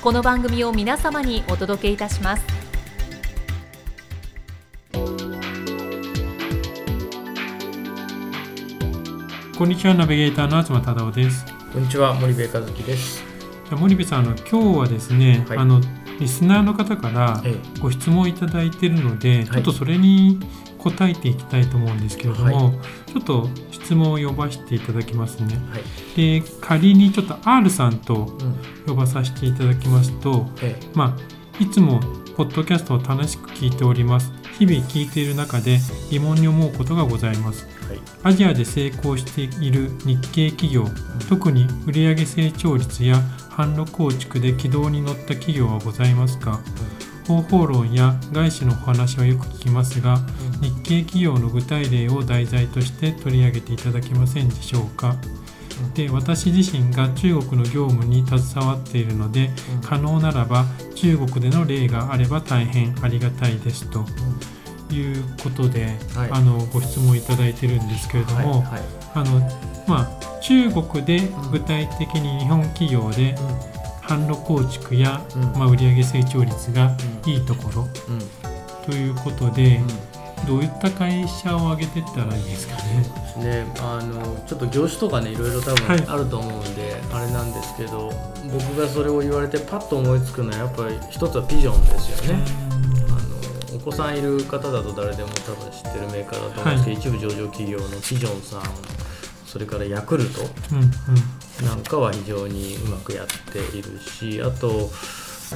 この番組を皆様にお届けいたします。こんにちはナビゲーターの東忠夫です。こんにちは森部和樹です。じゃあ森部さんあの今日はですね、はい。あのリスナーの方からえご質問いただいているので、い。ちょっとそれに答えていきたいと思うんですけれども、はちょっと質問を呼ばせていただきますね。はい。で仮にちょっと R さんとうん。呼ばさせていただきますとえまあいつもポッドキャストを楽しく聞いております。日々聞いている中で疑問に思うことがございます。えはい。アジアで成功している日系企業特に売上成長率や販路構築で軌道に乗った企業はございますか？方法論や外資のお話はよく聞きますが日系企業の具体例を題材として取り上げていただけませんでしょうか？で私自身が中国の業務に携わっているので可能ならば中国での例があれば大変ありがたいですということで、はいあのご質問いただいてるんですけれどはい。も、はい。あのまあ、中国で具体的に日本企業で販路構築や、うんまあ、売上成長率がいいところ。ということで、どういった会社を挙げてったらいいですかね？で、あのちょっと業種とかねいろいろ多はい分あると思うんで、あれなんですけど、僕がそれを言われてパッと思いつくのはやっぱり一つはピジョンですよね。お子さんいる方だと誰でも多分知ってるメーカーだと思うんですけど、一部上場企業のピジョンさん、それからヤクルト。なんかは非常にうまくやっているしあと、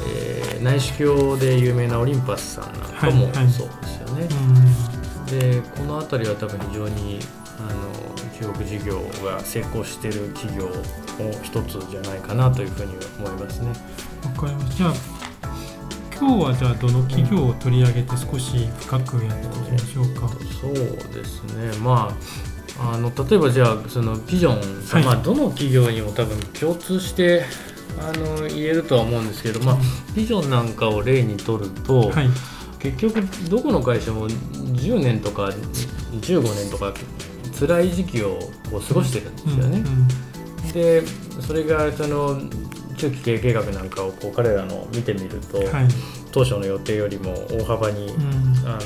えー内視鏡で有名なオリンパスさんなんかもはいはいそうですよね。でこの辺りは多分非常にあの中国事業が成功している企業の一つじゃないかなというふうに思いますね。わかりました。じゃあ今日はじゃあどの企業を取り上げて少し深くやっていきましょうか。そうですね。まああの例えばじゃあそのピジョンはい。まあ、どの企業にも多分共通してあの言えるとは思うんですけど、まあ、ピジョンなんかを例にとると、はい。結局どこの会社も10年とか15年とか辛い時期をこう過ごしてるんですよね。うん。でそれがその中期経営計画なんかをこう彼らの見てみると、うんはい。当初の予定よりも大幅に、うん。あ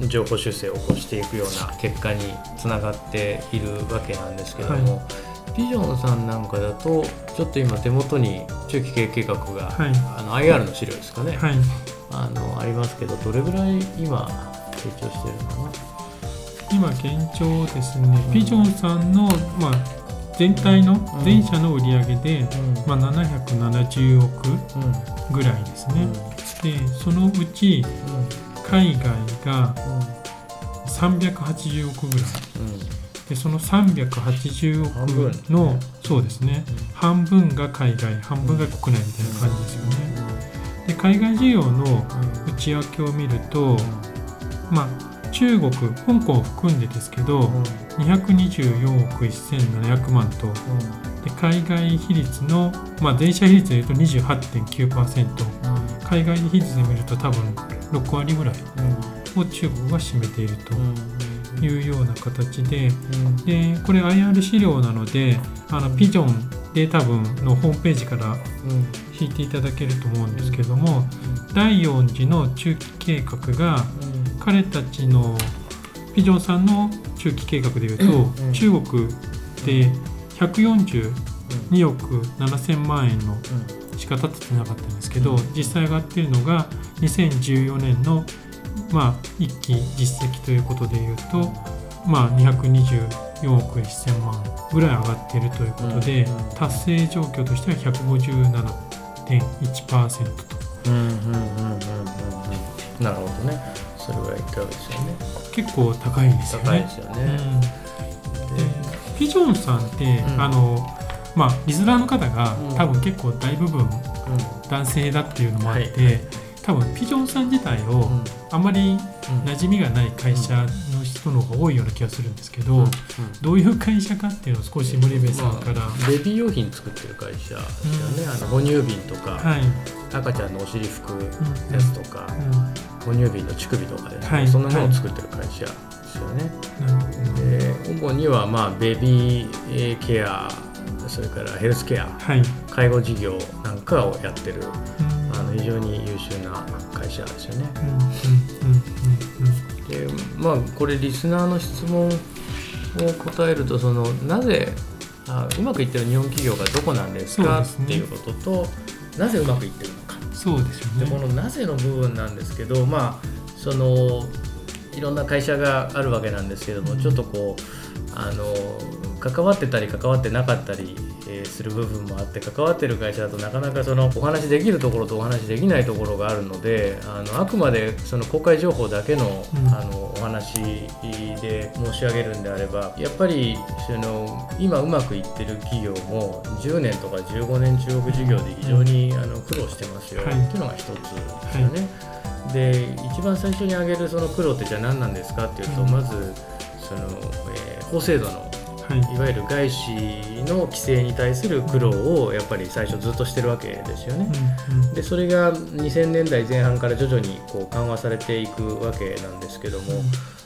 の情報修正を起こしていくような結果につながっているわけなんですけども、ピジョンさんなんかだとちょっと今手元に中期経営計画が、はい。あの IR の資料ですかね、はい。あのありますけどどれぐらい今成長してるのかな。今現状ですね、ピジョンさんの、まあ、全体のうん。全社の売上で、うん。まあ、770億うんぐらいですね、うん。でそのうち海外が380億ぐらい。でその380半分億のそうですね。半分が海外半分が国内みたいな感じですよね。で海外事業の内訳を見ると、まあ、中国香港を含んでですけど、224億1700万と。で海外比率の、まあ、全社比率でいうと28.9%海外比率で見ると多分6割ぐらいを中国が占めているというような形で。でこれ IR 資料なのであのピジョンで多分のホームページから引いていただけると思うんですけども第4次の中期計画が彼たちのピジョンさんの中期計画でいうと、うん。うん。中国で142億7000万円のしか立ててなかったんですけど、実際上がってるのが2014年の、まあ、1期実績ということでいうと、まあ、224億1000万ぐらい上がっているということで、達成状況としては157.1%と。なるほどねそれぐらいいったわけですよね。結構高いですよね。高いですよね、うん。でピジョンさんって、うん。あのまあ、リスナーの方が、うん。多分結構大部分う男性だっていうのもあって、はい多分ピジョンさん自体を、んうん。あんまりうん。馴染みがない会社の人の方が多いような気がするんですけど、うん。どういう会社かっていうのを少し森部さんから、まあベビー用品作ってる会社ですよね、あの哺乳瓶とか、はい、赤ちゃんのお尻拭くうん。やつとか、うん。哺乳瓶の乳首とかですね、はい。そんなものを作ってる会社ですよね、なるほどで主にはまあベビーケアそれからヘルスケアはい、介護事業なんかをやってる。うん。あの非常に優秀な会社ですよね。でまあこれリスナーの質問を答えるとそのなぜあうまくいってる日本企業がどこなんですかですね。っていうこととなぜうまくいってるのか。うんそうですよでこね。のなぜの部分なんですけどまあそのいろんな会社があるわけなんですけどもちょっとこうあの関わってたり関わってなかったり、えーする部分もあって関わってる会社だとなかなかそのお話できるところとお話できないところがあるのであのあくまでその公開情報だけの,、うん。あのお話で申し上げるんであればやっぱりその今うまくいってる企業も10年とか15年中国事業で非常に、あの苦労してますよ、はい。っていうのが一つですよね。で一番最初に挙げるその苦労ってじゃあ何なんですかっていうと、うん。まずその、えー法制度のはい、いわゆる外資の規制に対する苦労をやっぱり最初ずっとしてるわけですよね。でそれが2000年代前半から徐々にこう緩和されていくわけなんですけども、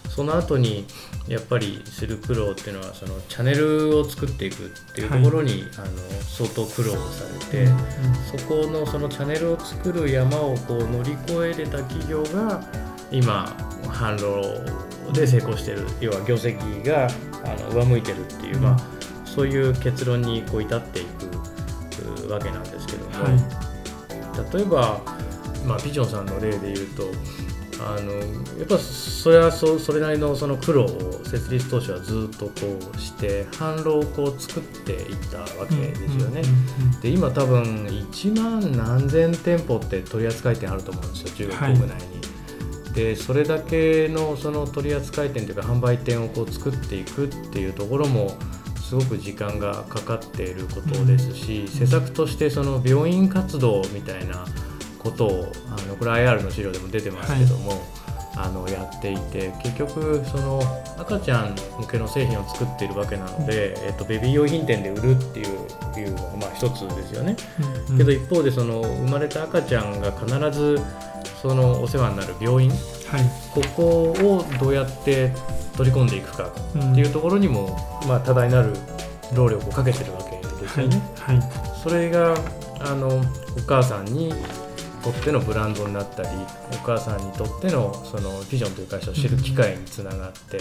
その後にやっぱりする苦労っていうのはそのチャンネルを作っていくっていうところに、あの相当苦労されて、うんそこのそのチャンネルを作る山をこう乗り越えれた企業が今販路で成功してる要は業績があの上向いてるっていう、うんまあ、そういう結論にこう至っていくうわけなんですけども、はい例えば、まあ、ピジョンさんの例で言うとあのやっぱそれはそそれなりのその苦労を設立当初はずっとこうして販路をこう作っていったわけですよね。で今多分1万何千店舗って取扱店あると思うんですよ中国国内に。でそれだけのその取扱店というか販売店をこう作っていくっていうところもすごく時間がかかっていることですし、施策としてその病院活動みたいなことをあのこれ IR の資料でも出てますけども、あのやっていて結局その赤ちゃん向けの製品を作っているわけなので、えっと、ベビー用品店で売るっていうのがまあ一つですよね。けど一方でその生まれた赤ちゃんが必ずそのお世話になる病院はいここをどうやって取り込んでいくかうんっていうところにも、まあ、多大なる労力をかけてるわけですはいよね。はいそれがあのお母さんにとってのブランドになったりお母さんにとってのそのビジョンという会社を知る機会につながって、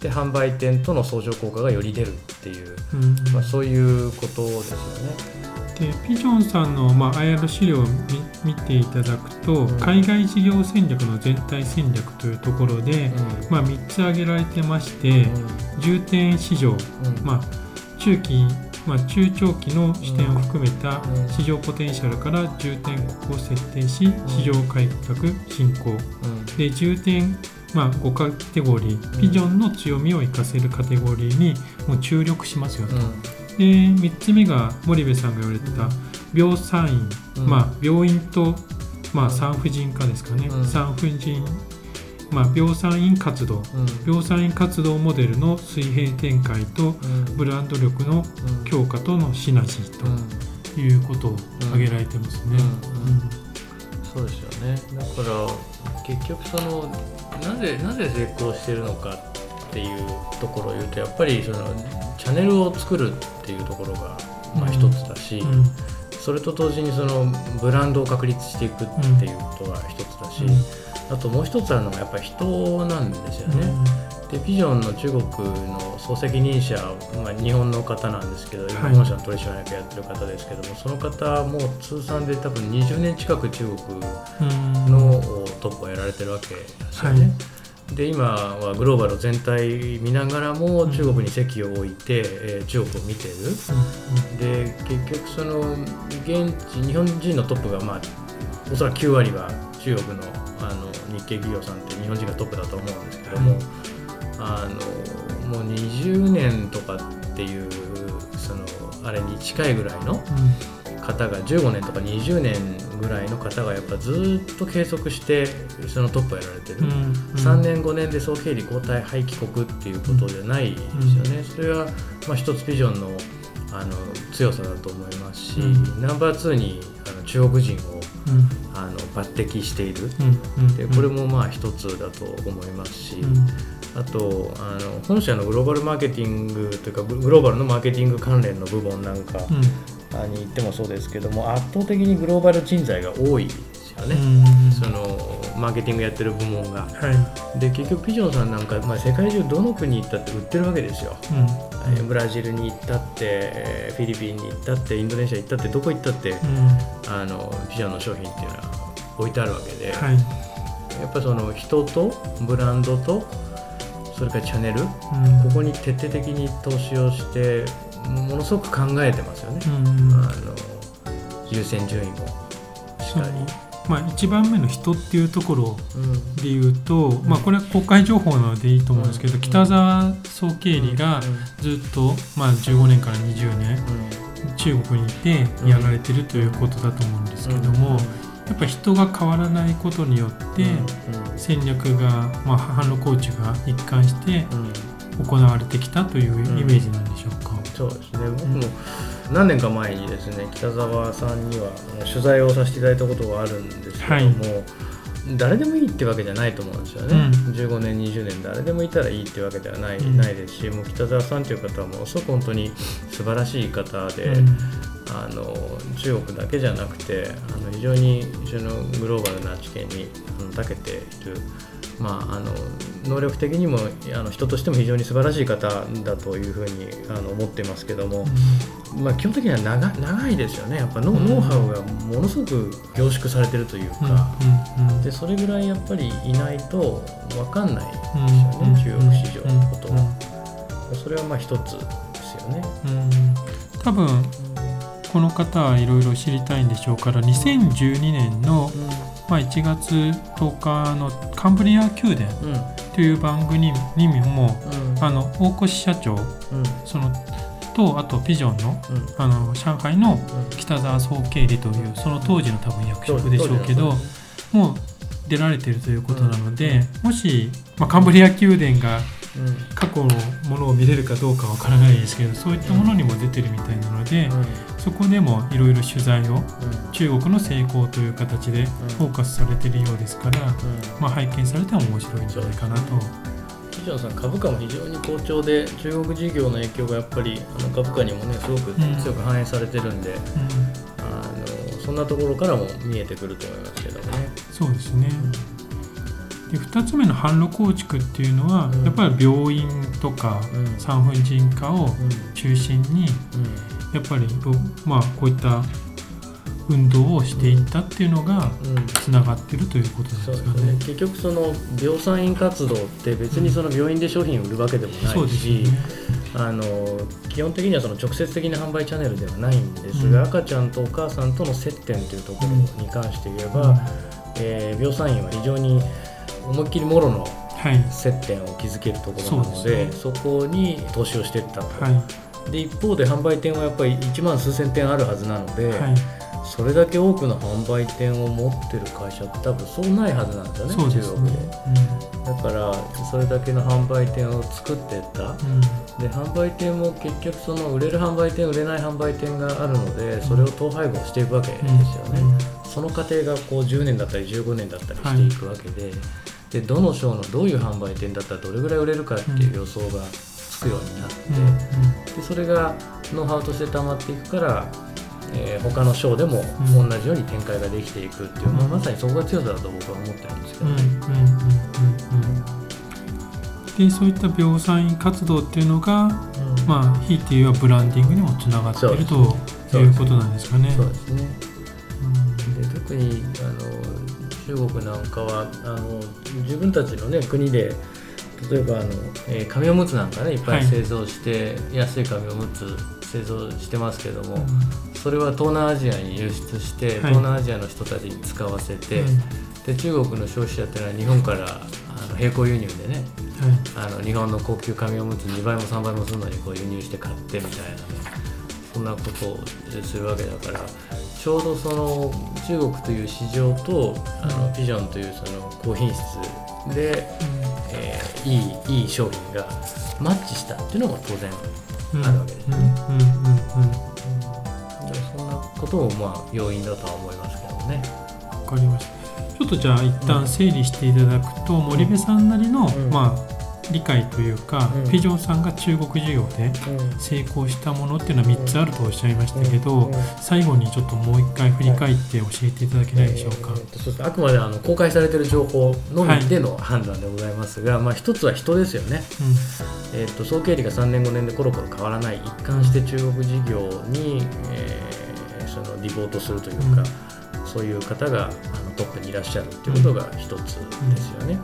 で販売店との相乗効果がより出るっていう、うんまあ、そういうことですよね。でピジョンさんの、まあ、IR 資料を見見ていただくと、うん。海外事業戦略の全体戦略というところで、まあ、3つ挙げられてまして、重点市場、うん。まあ、中期、まあ、中長期の視点を含めたうん。市場ポテンシャルから重点国を設定し市場開拓進行。うん。で重点、まあ、5カテゴリービジョンの強みを生かせるカテゴリーにもう注力しますよと。で3つ目が森部さん。が言われてた病産院、うん。まあ、病院と、まあ、産婦人科ですかね、うん。産婦人、まあ、病産院活動。うん。病産院活動モデルの水平展開とうん。ブランド力のうん。強化とのシナジーうん。ということを挙げられてますね。うん。うん。そうですよね。だから結局そのなぜなぜ成功してるのかっていうところを言うとやっぱりそのチャンネルを作るっていうところがまあうん。一つだし、うんそれと同時にそのブランドを確立していくっていうことが一つだし、あともう一つあるのがやっぱり人なんですよね。でピジョンの中国の総責任者、まあ、日本の方なんですけど、今本社の取締役やってる方ですけども、その方も通算で多分20年近く中国のトップをやられてるわけですよね。はいで今はグローバル全体見ながらも中国に席を置いて、えー、中国を見てる、で結局その現地日本人のトップがまあおそらく9割は中国のあの日系企業さんって日本人がトップだと思うんですけども、あのもう20年とかっていうそのあれに近いぐらいの方が15年とか20年ぐらいの方がやっぱずっと継続してそのトップをやられてる、うん。うん、3年5年で総経理交代廃棄国っていうことじゃないですよね、それはまあ一つビジョンのあの強さだと思いますし、ナンバー2にあの中国人を、あの抜擢している、でこれもまあ一つだと思いますし。あとあの本社のグローバルマーケティングというかグローバルのマーケティング関連の部門なんかに行ってもそうですけども圧倒的にグローバル人材が多いですよね、そのマーケティングやってる部門が。はい、で結局ピジョンさんなんか、まあ、世界中どの国行ったって売ってるわけですよ。うん、ブラジルに行ったってフィリピンに行ったってインドネシア行ったってどこ行ったって、うん、あのピジョンの商品っていうのは置いてあるわけで、はい、やっぱその人とブランドとそれからチャンネル、うん、ここに徹底的に投資をしてものすごく考えてますよね、うん、あの優先順位もしっかり。まあ、1番目の人っていうところでいうと、うん、まあ、これは公開情報なのでいいと思うんですけど、うん、北沢総経理がずっと、まあ、15年から20年、中国にいてやられてるということだと思うんですけども、やっぱ人が変わらないことによって戦略が、まあ、販路コーチが一貫して行われてきたというイメージなんでしょうか。そうですね。僕も何年か前にですね北沢さんには取材をさせていただいたことがあるんですけども、はい、誰でもいいってわけじゃないと思うんですよね、うん、15年20年誰でもいたらいいってわけではないうん、ないですしもう北沢さんという方はものすごく本当に素晴らしい方で、うん、あの中国だけじゃなくてあの非常にそのグローバルな知見に長けている。まあ、あの能力的にもあの人としても非常に素晴らしい方だというふうにあの思っていますけども、うん、まあ、基本的には長長いですよね。やっぱノ,、ノウハウがものすごく凝縮されてるというか、でそれぐらいやっぱりいないと分かんないですよね、中国市場のことは。それはまあ一つですよね。多分この方はいろいろ知りたいんでしょうから2012年の、まあ、1月10日のカンブリア宮殿という番組にも、うん、あの大越社長、うん、そのとあとピジョンの,、あの上海の北沢総経理というその当時の多分役職でしょうけど、もう出られてるということなので、もし、まあ、カンブリア宮殿が過去のものを見れるかどうかわからないですけどそういったものにも出てるみたいなので、そこでもいろいろ取材を、中国の成功という形でフォーカスされてるようですから、まあ、拝見されても面白いんじゃないかなと。西野さん株価も非常に好調で中国事業の影響がやっぱりあの株価にもねすごく強く反映されてるんで、うん、あのそんなところからも見えてくると思いますけどね。そうですね、で2つ目の販路構築っていうのは、うん、やっぱり病院とか産婦人科を中心に、やっぱり、まあ、こういった運動をしていったっていうのがつながってるということなんですかね,、ね。結局その病産院活動って別にその病院で商品を売るわけでもないし、ね、あの基本的にはその直接的な販売チャンネルではないんですが、うん、赤ちゃんとお母さんとの接点というところに関して言えば、うん、えー、病産院は非常に思いっきりもろの接点を築けるところなのではいそでね、そこに投資をしていったと、はい、で一方で販売店はやっぱり1万数千店あるはずなので、はい、それだけ多くの販売店を持ってる会社って多分そうないはずなんですよね、ね。中国で、うん、だからそれだけの販売店を作っていった、うん、で販売店も結局その売れる販売店売れない販売店があるのでそれを統廃合していくわけですよね、うん、その過程がこう10年だったり15年だったりしていくわけで、はい、でどの章のどういう販売店だったらどれぐらい売れるかっていう予想がつくようになって、でそれがノウハウとして溜まっていくからえー、他の章でも同じように展開ができていくっていう、うん、まあ、まさにそこが強さだと僕は思ってるんですけどね。でそういった病産院活動っていうのが、まあひいて言えばブランディングにもつながっているということなんですかね。そうですね、で特にあの中国なんかはあの自分たちの、ね、国で例えばあの、えー、紙おむつなんかねいっぱい製造して、はい、安い紙おむつ製造してますけども、うん、それは東南アジアに輸出して、はい、東南アジアの人たちに使わせて、で中国の消費者っていうのは日本からあの並行輸入でね、はい、あの日本の高級紙おむつ2倍も3倍もするのにこう輸入して買ってみたいなねそんなことをするわけだからちょうどその中国という市場とあのビジョンというその高品質で、うん、えー、いいいい商品がマッチしたっていうのが当然あるわけです。ね。そんなこともまあ要因だとは思いますけどね。わかりました。ちょっとじゃあ一旦整理していただくと、うん、森部さんなりの、うん、まあ理解というか、うん、ピジョンさんが中国事業で成功したものっていうのは3つあるとおっしゃいましたけど、最後にちょっともう一回振り返って教えていただけないでしょうか、はい。えー、あくまであの公開されている情報のみでの判断でございますが、はい、まあ、一つは人ですよね、うん、えーと、総経理が3年5年でコロコロ変わらない一貫して中国事業に、えー、そのリポートするというか、うん、そういう方があのトップにいらっしゃるということが一つですよね。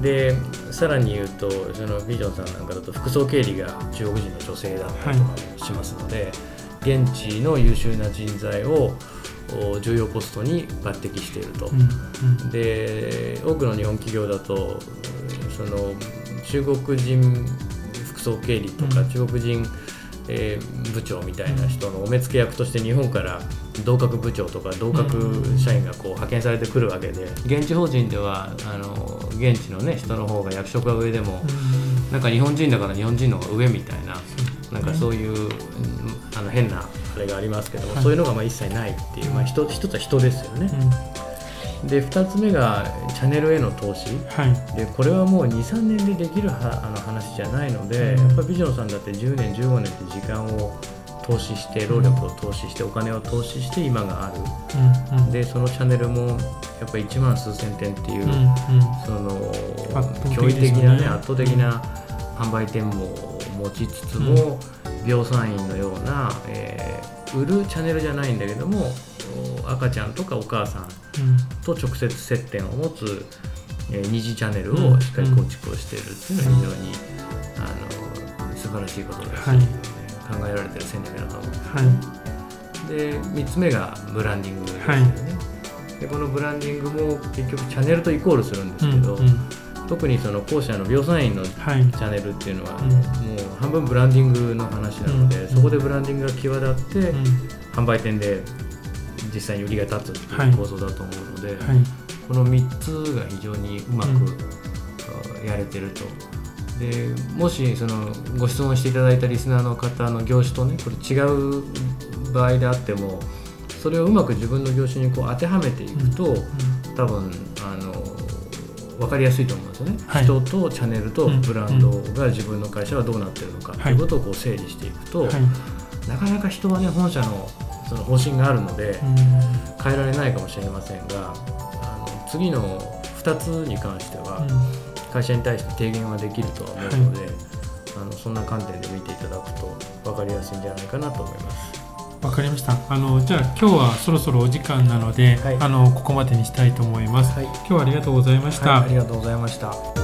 でさらに言うとそのビジョンさんなんかだと副総経理が中国人の女性だったりとかもしますので、はい、現地の優秀な人材を重要ポストに抜擢していると、うんうん、で多くの日本企業だとその中国人副総経理とか中国人、えー、部長みたいな人のお目付け役として日本から同格部長とか同格社員がこう派遣されてくるわけで。現地法人ではあの現地の、ね、人の方が役職が上でもなんか日本人だから日本人の方が上みたいななんかそういうあの変なあれがありますけど、そういうのがまあ一切ないっていう、まあ、一つは人ですよね。で2つ目がチャンネルへの投資、はい、でこれはもう23年でできるはあの話じゃないので、うん、やっぱりビジョンさんだって10年15年って時間を投資して労力を投資してお金を投資して今がある、うんうん、でそのチャンネルもやっぱり1万数千点っていう、うんうん、その驚異的なね圧倒的な販売店も持ちつつも、うん、病産院のような、えー、売るチャンネルじゃないんだけども赤ちゃんとかお母さんと直接接点を持つ、えー、二次チャンネルをしっかり構築をしているっていうのは非常に、あの素晴らしいことです、はい、考えられてる戦略だと思う。んです、はい、で3つ目がブランディングですよね、はい、でこのブランディングも結局チャンネルとイコールするんですけど、うんうん。特にその後者の病産院のチャンネルっていうのは、もう半分ブランディングの話なので、そこでブランディングが際立って、販売店で実際に売りが立つっていう構造だと思うので、はい、この3つが非常にうまく、やれてると。でもしそのご質問していただいたリスナーの方の業種とねこれ違う場合であってもそれをうまく自分の業種にこう当てはめていくと、うん。うん、多分あの分かりやすいと思うんですよね、はい、人とチャンネルとブランドが自分の会社はどうなってるのかということをこう整理していくと、はい、なかなか人はね本社のその方針があるので変えられないかもしれませんがあの次の2つに関しては会社に対して提言はできるとは思うので、はい、あのそんな観点で見ていただくと分かりやすいんじゃないかなと思います。わかりました。あのじゃあ今日はそろそろお時間なので、はい、あのここまでにしたいと思います。はい、今日はありがとうございました。ありがとうございました。